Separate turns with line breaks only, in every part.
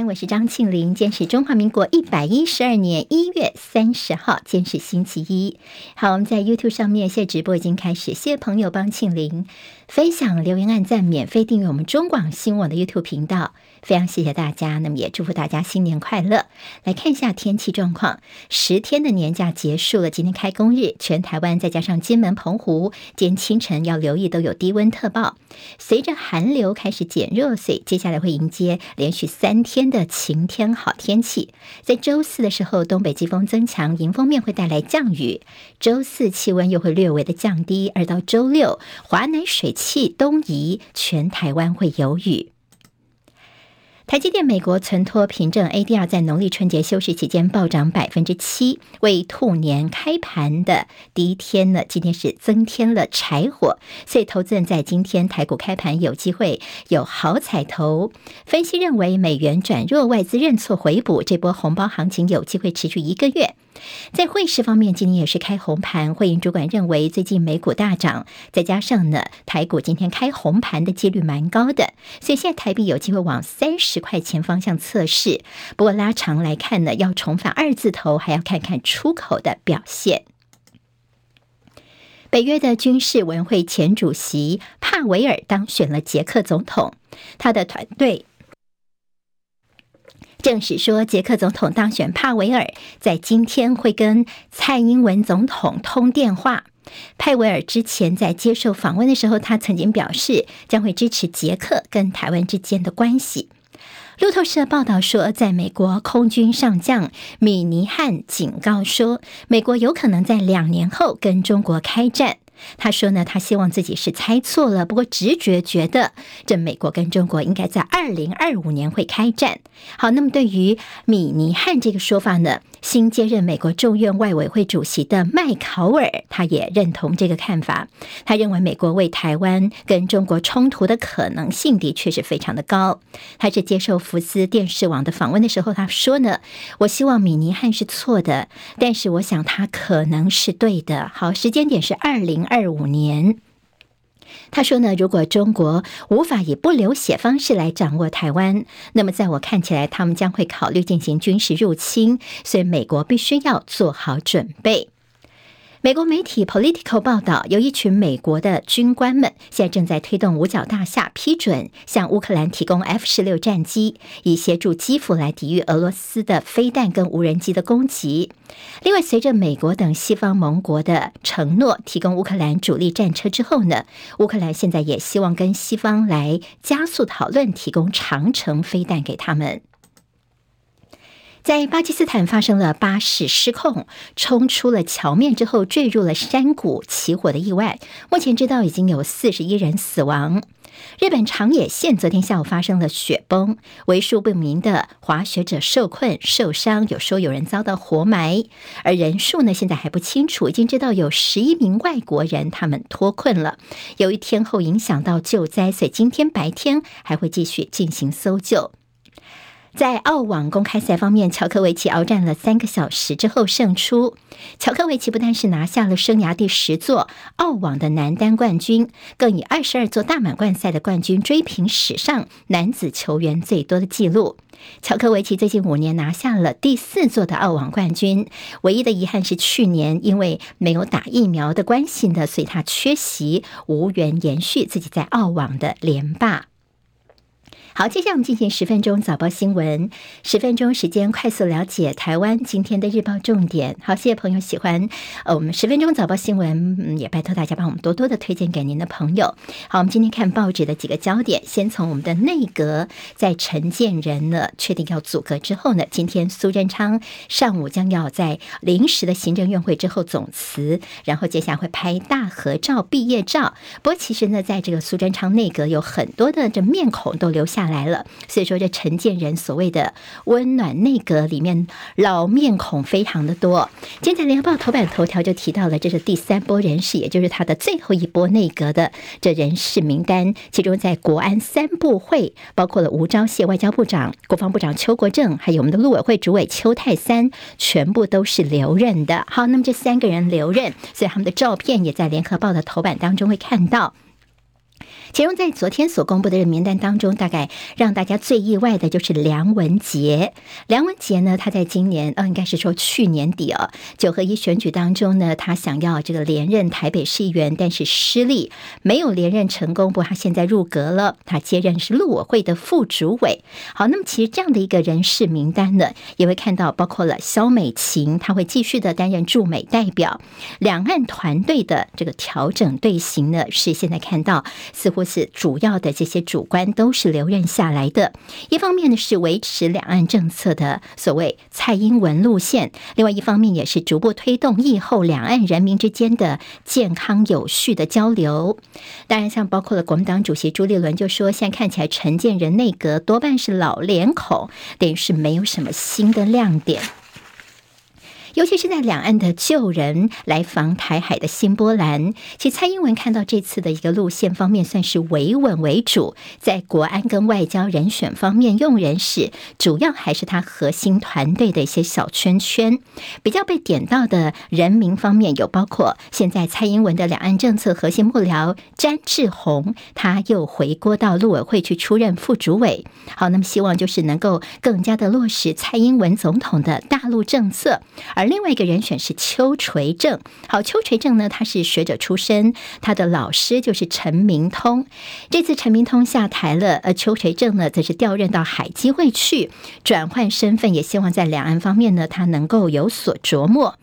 我是张庆林。今天是中华民国一百一十二年一月三十号，今天是星期一。好，我们在 YouTube 上面现在直播已经开始，谢谢朋友帮庆林分享、留言、按赞、免费订阅我们中广新闻网的 YouTube 频道。非常谢谢大家，那么也祝福大家新年快乐。来看一下天气状况，十天的年假结束了，今天开工日，全台湾再加上金门、澎湖，今天清晨要留意都有低温特报。随着寒流开始减弱，所以接下来会迎接连续三天的晴天好天气。在周四的时候，东北季风增强，迎风面会带来降雨。周四气温又会略微的降低，而到周六，华南水汽东移，全台湾会有雨。台积电美国存托凭证 ADR 在农历春节休市期间暴涨百分之七，为兔年开盘的第一天呢，今天是增添了柴火，所以投资人在今天台股开盘有机会有好彩头。分析认为，美元转弱，外资认错回补，这波红包行情有机会持续一个月。在汇市方面，今天也是开红盘。汇银主管认为，最近美股大涨，再加上呢，台股今天开红盘的几率蛮高的，所以现在台币有机会往三十块钱方向测试。不过拉长来看呢，要重返二字头，还要看看出口的表现。北约的军事委员会前主席帕维尔当选了捷克总统，他的团队。证实说，捷克总统当选帕维尔在今天会跟蔡英文总统通电话。帕维尔之前在接受访问的时候，他曾经表示将会支持捷克跟台湾之间的关系。路透社报道说，在美国空军上将米尼汉警告说，美国有可能在两年后跟中国开战。他说呢，他希望自己是猜错了，不过直觉觉得这美国跟中国应该在二零二五年会开战。好，那么对于米尼汉这个说法呢，新接任美国众院外委会主席的麦考尔，他也认同这个看法。他认为美国为台湾跟中国冲突的可能性的确是非常的高。他是接受福斯电视网的访问的时候，他说呢，我希望米尼汉是错的，但是我想他可能是对的。好，时间点是二零。二五年，他说呢，如果中国无法以不流血方式来掌握台湾，那么在我看起来，他们将会考虑进行军事入侵，所以美国必须要做好准备。美国媒体 Politico 报道，有一群美国的军官们现在正在推动五角大厦批准向乌克兰提供 F 十六战机，以协助基辅来抵御俄罗斯的飞弹跟无人机的攻击。另外，随着美国等西方盟国的承诺提供乌克兰主力战车之后呢，乌克兰现在也希望跟西方来加速讨论提供长城飞弹给他们。在巴基斯坦发生了巴士失控冲出了桥面之后坠入了山谷起火的意外，目前知道已经有四十一人死亡。日本长野县昨天下午发生了雪崩，为数不明的滑雪者受困受伤，有说有人遭到活埋，而人数呢现在还不清楚，已经知道有十一名外国人他们脱困了。由于天候影响到救灾，所以今天白天还会继续进行搜救。在澳网公开赛方面，乔科维奇鏖战了三个小时之后胜出。乔科维奇不但是拿下了生涯第十座澳网的男单冠军，更以二十二座大满贯赛的冠军追平史上男子球员最多的纪录。乔科维奇最近五年拿下了第四座的澳网冠军，唯一的遗憾是去年因为没有打疫苗的关系呢，所以他缺席，无缘延续自己在澳网的连霸。好，接下来我们进行十分钟早报新闻。十分钟时间，快速了解台湾今天的日报重点。好，谢谢朋友喜欢呃，我们十分钟早报新闻，嗯，也拜托大家帮我们多多的推荐给您的朋友。好，我们今天看报纸的几个焦点，先从我们的内阁在陈建仁呢确定要组阁之后呢，今天苏贞昌上午将要在临时的行政院会之后总辞，然后接下来会拍大合照、毕业照。不过其实呢，在这个苏贞昌内阁有很多的这面孔都留下。下来了，所以说这陈建仁所谓的温暖内阁里面老面孔非常的多。今天联合报头版头条就提到了，这是第三波人事，也就是他的最后一波内阁的这人事名单。其中在国安三部会，包括了吴钊燮外交部长、国防部长邱国正，还有我们的陆委会主委邱泰三，全部都是留任的。好，那么这三个人留任，所以他们的照片也在联合报的头版当中会看到。其中在昨天所公布的名单当中，大概让大家最意外的就是梁文杰。梁文杰呢，他在今年呃，应该是说去年底哦，九合一选举当中呢，他想要这个连任台北市议员，但是失利，没有连任成功。不过他现在入阁了，他接任是陆委会的副主委。好，那么其实这样的一个人事名单呢，也会看到包括了萧美琴，他会继续的担任驻美代表。两岸团队的这个调整队形呢，是现在看到似乎。是主要的这些主官都是留任下来的。一方面呢是维持两岸政策的所谓蔡英文路线，另外一方面也是逐步推动疫后两岸人民之间的健康有序的交流。当然，像包括了国民党主席朱立伦就说，现在看起来陈建仁内阁多半是老脸孔，等于是没有什么新的亮点。尤其是在两岸的旧人来防台海的新波澜，其蔡英文看到这次的一个路线方面，算是维稳为主，在国安跟外交人选方面用人时，主要还是他核心团队的一些小圈圈。比较被点到的人名方面，有包括现在蔡英文的两岸政策核心幕僚詹志宏，他又回锅到陆委会去出任副主委。好，那么希望就是能够更加的落实蔡英文总统的大陆政策。而而另外一个人选是邱垂正，好，邱垂正呢，他是学者出身，他的老师就是陈明通。这次陈明通下台了，而邱垂正呢，则是调任到海基会去，转换身份，也希望在两岸方面呢，他能够有所琢磨。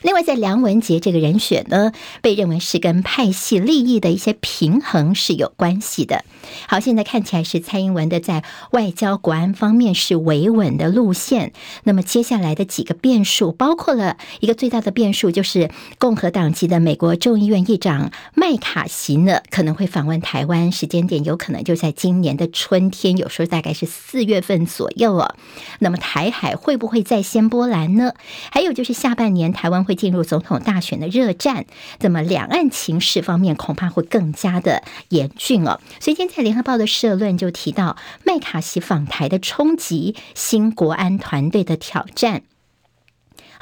另外，在梁文杰这个人选呢，被认为是跟派系利益的一些平衡是有关系的。好，现在看起来是蔡英文的在外交国安方面是维稳的路线。那么接下来的几个变数，包括了一个最大的变数，就是共和党籍的美国众议院议长麦卡锡呢，可能会访问台湾，时间点有可能就在今年的春天，有时候大概是四月份左右哦。那么台海会不会再掀波澜呢？还有就是下半年台湾会。进入总统大选的热战，那么两岸情势方面恐怕会更加的严峻哦。所以今天在联合报的社论就提到麦卡锡访台的冲击，新国安团队的挑战。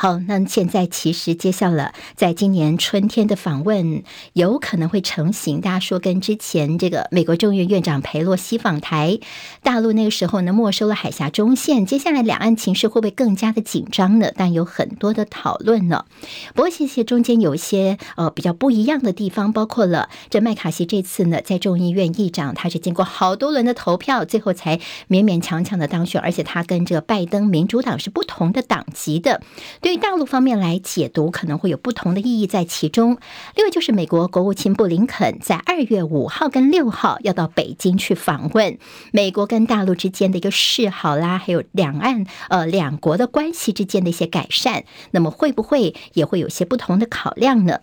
好，那现在其实揭晓了，在今年春天的访问有可能会成型。大家说跟之前这个美国众议院院长裴洛西访台，大陆那个时候呢没收了海峡中线，接下来两岸情势会不会更加的紧张呢？但有很多的讨论呢。不过谢谢中间有一些呃比较不一样的地方，包括了这麦卡锡这次呢在众议院议长，他是经过好多轮的投票，最后才勉勉强强的当选，而且他跟这个拜登民主党是不同的党籍的。对。对大陆方面来解读，可能会有不同的意义在其中。另外，就是美国国务卿布林肯在二月五号跟六号要到北京去访问，美国跟大陆之间的一个示好啦，还有两岸呃两国的关系之间的一些改善，那么会不会也会有些不同的考量呢？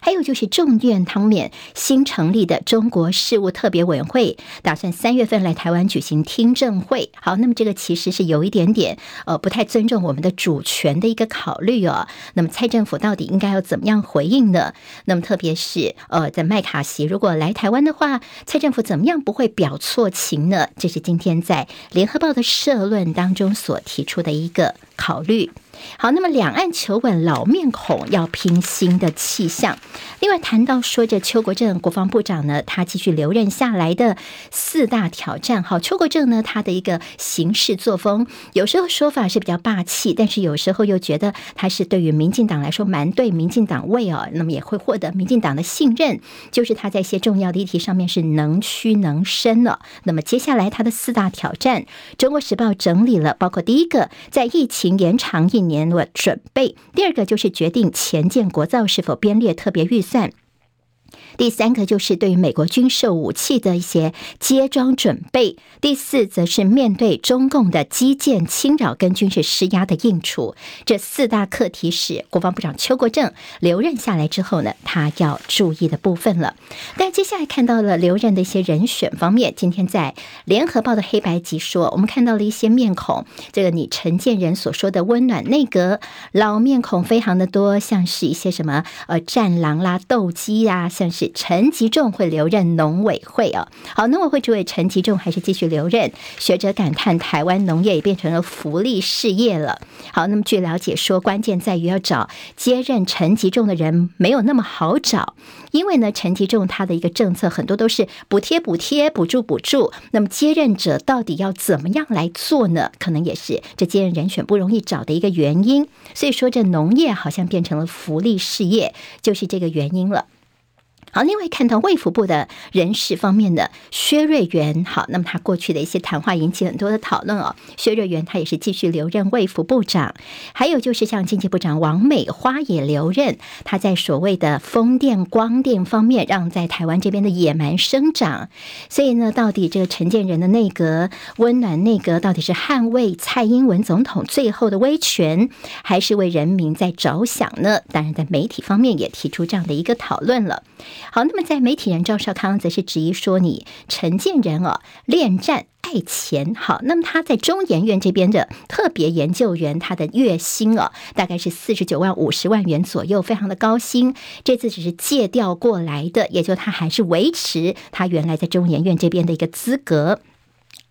还有就是众院方面新成立的中国事务特别委员会，打算三月份来台湾举行听证会。好，那么这个其实是有一点点呃不太尊重我们的主权的一个考虑哦。那么蔡政府到底应该要怎么样回应呢？那么特别是呃在麦卡锡如果来台湾的话，蔡政府怎么样不会表错情呢？这是今天在联合报的社论当中所提出的一个考虑。好，那么两岸求稳，老面孔要拼新的气象。另外谈到说着邱国正国防部长呢，他继续留任下来的四大挑战。好，邱国正呢，他的一个行事作风，有时候说法是比较霸气，但是有时候又觉得他是对于民进党来说蛮对民进党位哦，那么也会获得民进党的信任。就是他在一些重要的议题上面是能屈能伸了。那么接下来他的四大挑战，《中国时报》整理了，包括第一个，在疫情延长一年。我准备，第二个就是决定前建国造是否编列特别预算。第三个就是对于美国军售武器的一些接装准备，第四则是面对中共的基建侵扰跟军事施压的应处。这四大课题是国防部长邱国正留任下来之后呢，他要注意的部分了。但接下来看到了留任的一些人选方面，今天在联合报的黑白集说，我们看到了一些面孔，这个你陈建仁所说的温暖内阁老面孔非常的多，像是一些什么呃战狼啦、斗鸡呀。像是陈吉仲会留任农委会哦。好，农委会主委陈吉仲还是继续留任。学者感叹，台湾农业也变成了福利事业了。好，那么据了解说，关键在于要找接任陈吉仲的人没有那么好找，因为呢，陈吉仲他的一个政策很多都是补贴、补贴、补助、补助。那么接任者到底要怎么样来做呢？可能也是这接任人选不容易找的一个原因。所以说，这农业好像变成了福利事业，就是这个原因了。好，另外看到卫福部的人事方面的薛瑞元，好，那么他过去的一些谈话引起很多的讨论哦。薛瑞元他也是继续留任卫福部长，还有就是像经济部长王美花也留任，他在所谓的风电、光电方面让在台湾这边的野蛮生长。所以呢，到底这个陈建仁的内阁温暖内阁，到底是捍卫蔡英文总统最后的威权，还是为人民在着想呢？当然，在媒体方面也提出这样的一个讨论了。好，那么在媒体人赵少康则是质疑说，你陈建仁哦，恋战爱钱。好，那么他在中研院这边的特别研究员，他的月薪哦，大概是四十九万五十万元左右，非常的高薪。这次只是借调过来的，也就他还是维持他原来在中研院这边的一个资格。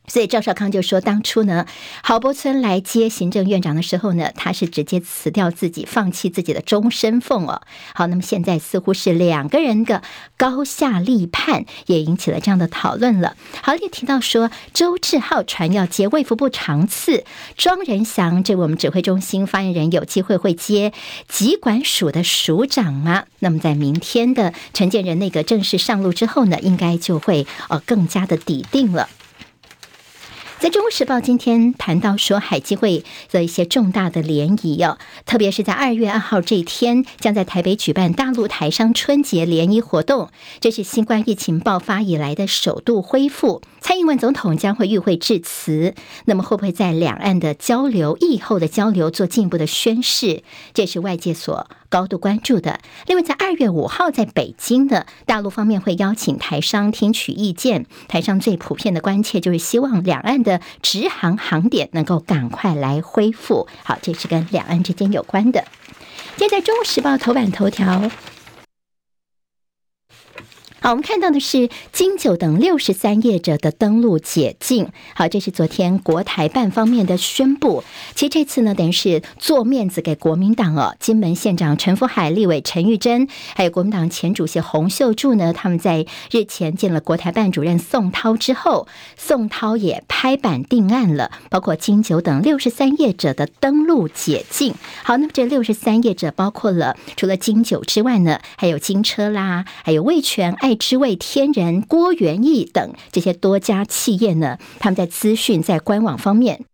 所以赵少康就说，当初呢，郝柏村来接行政院长的时候呢，他是直接辞掉自己，放弃自己的终身俸哦。好，那么现在似乎是两个人的高下立判，也引起了这样的讨论了。好，也提到说，周志浩传要接卫福部长次，庄人祥这我们指挥中心发言人有机会会接疾管署的署长吗？那么在明天的陈建仁内阁正式上路之后呢，应该就会呃更加的底定了。在中国时报今天谈到说，海基会的一些重大的联谊哦，特别是在二月二号这一天，将在台北举办大陆台商春节联谊活动，这是新冠疫情爆发以来的首度恢复。蔡英文总统将会与会致辞，那么会不会在两岸的交流、疫后的交流做进一步的宣示？这是外界所高度关注的。另外，在二月五号在北京的大陆方面会邀请台商听取意见，台商最普遍的关切就是希望两岸的直航航点能够赶快来恢复。好，这是跟两岸之间有关的。接在，《中国时报》头版头条。好，我们看到的是金九等六十三业者的登录解禁。好，这是昨天国台办方面的宣布。其实这次呢，等于是做面子给国民党哦。金门县长陈福海、立委陈玉珍，还有国民党前主席洪秀柱呢，他们在日前见了国台办主任宋涛之后，宋涛也拍板定案了，包括金九等六十三业者的登录解禁。好，那么这六十三业者包括了除了金九之外呢，还有金车啦，还有味全爱爱之味、天然、郭元义等这些多家企业呢，他们在资讯在官网方面。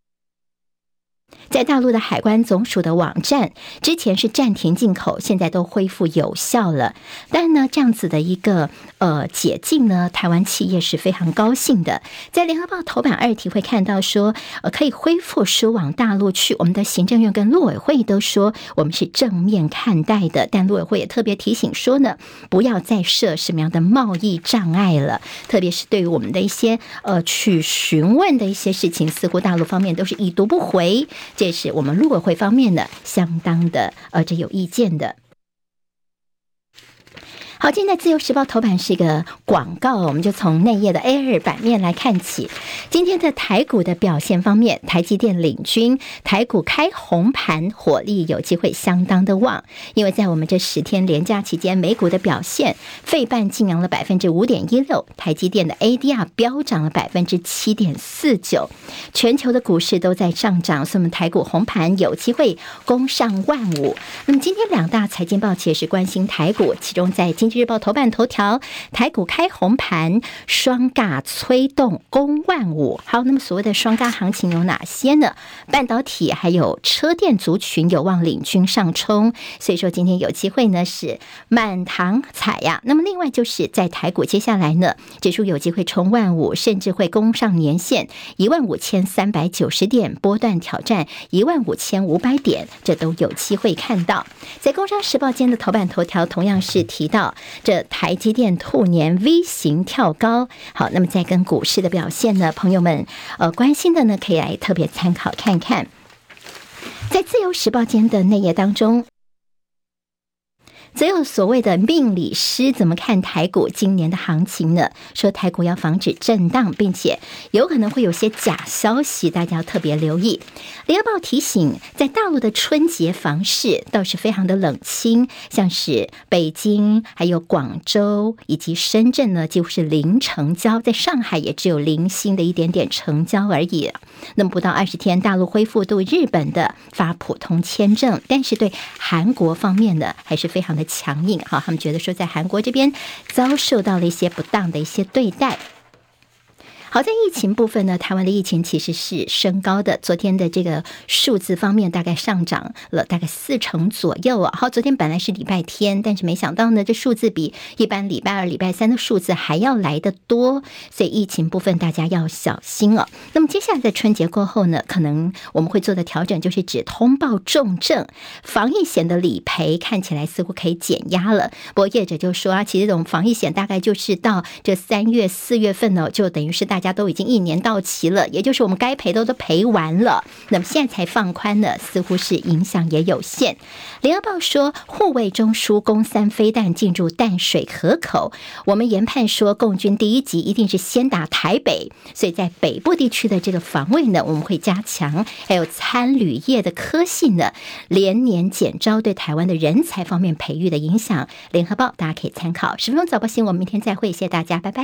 在大陆的海关总署的网站，之前是暂停进口，现在都恢复有效了。但呢，这样子的一个呃解禁呢，台湾企业是非常高兴的。在联合报头版二题会看到说，呃，可以恢复输往大陆去。我们的行政院跟陆委会都说，我们是正面看待的。但陆委会也特别提醒说呢，不要再设什么样的贸易障碍了。特别是对于我们的一些呃去询问的一些事情，似乎大陆方面都是已读不回。这是我们陆委会方面的相当的呃，这有意见的。好，现在《自由时报》头版是一个广告，我们就从内页的 A2 版面来看起。今天的台股的表现方面，台积电领军，台股开红盘，火力有机会相当的旺。因为在我们这十天连假期间，美股的表现，费半劲扬了百分之五点一六，台积电的 ADR 飙涨了百分之七点四九，全球的股市都在上涨，所以我们台股红盘有机会攻上万五。那么今天两大财经报其实是关心台股，其中在今日报头版头条，台股开红盘，双尬催动攻万五。好，那么所谓的双尬行情有哪些呢？半导体还有车电族群有望领军上冲，所以说今天有机会呢是满堂彩呀。那么另外就是在台股接下来呢，指数有机会冲万五，甚至会攻上年线一万五千三百九十点，波段挑战一万五千五百点，这都有机会看到。在工商时报间的头版头条同样是提到。这台积电兔年 V 型跳高，好，那么在跟股市的表现呢，朋友们呃关心的呢，可以来特别参考看看，在自由时报间的内页当中。则有所谓的命理师怎么看台股今年的行情呢？说台股要防止震荡，并且有可能会有些假消息，大家要特别留意。联合报提醒，在大陆的春节房市倒是非常的冷清，像是北京、还有广州以及深圳呢，几乎是零成交；在上海也只有零星的一点点成交而已。那么不到二十天，大陆恢复对日本的发普通签证，但是对韩国方面呢，还是非常的。强硬哈，他们觉得说在韩国这边遭受到了一些不当的一些对待。好在疫情部分呢，台湾的疫情其实是升高的。昨天的这个数字方面，大概上涨了大概四成左右啊。好，昨天本来是礼拜天，但是没想到呢，这数字比一般礼拜二、礼拜三的数字还要来得多。所以疫情部分大家要小心哦。那么接下来在春节过后呢，可能我们会做的调整就是只通报重症防疫险的理赔，看起来似乎可以减压了。不过业者就说啊，其实这种防疫险大概就是到这三月、四月份呢，就等于是大。大家都已经一年到期了，也就是我们该赔的都赔完了，那么现在才放宽呢，似乎是影响也有限。联合报说，护卫中枢攻三飞弹进入淡水河口，我们研判说，共军第一级一定是先打台北，所以在北部地区的这个防卫呢，我们会加强。还有参旅业的科系呢，连年减招，对台湾的人才方面培育的影响。联合报大家可以参考。十分钟早报新闻，我们明天再会，谢谢大家，拜拜。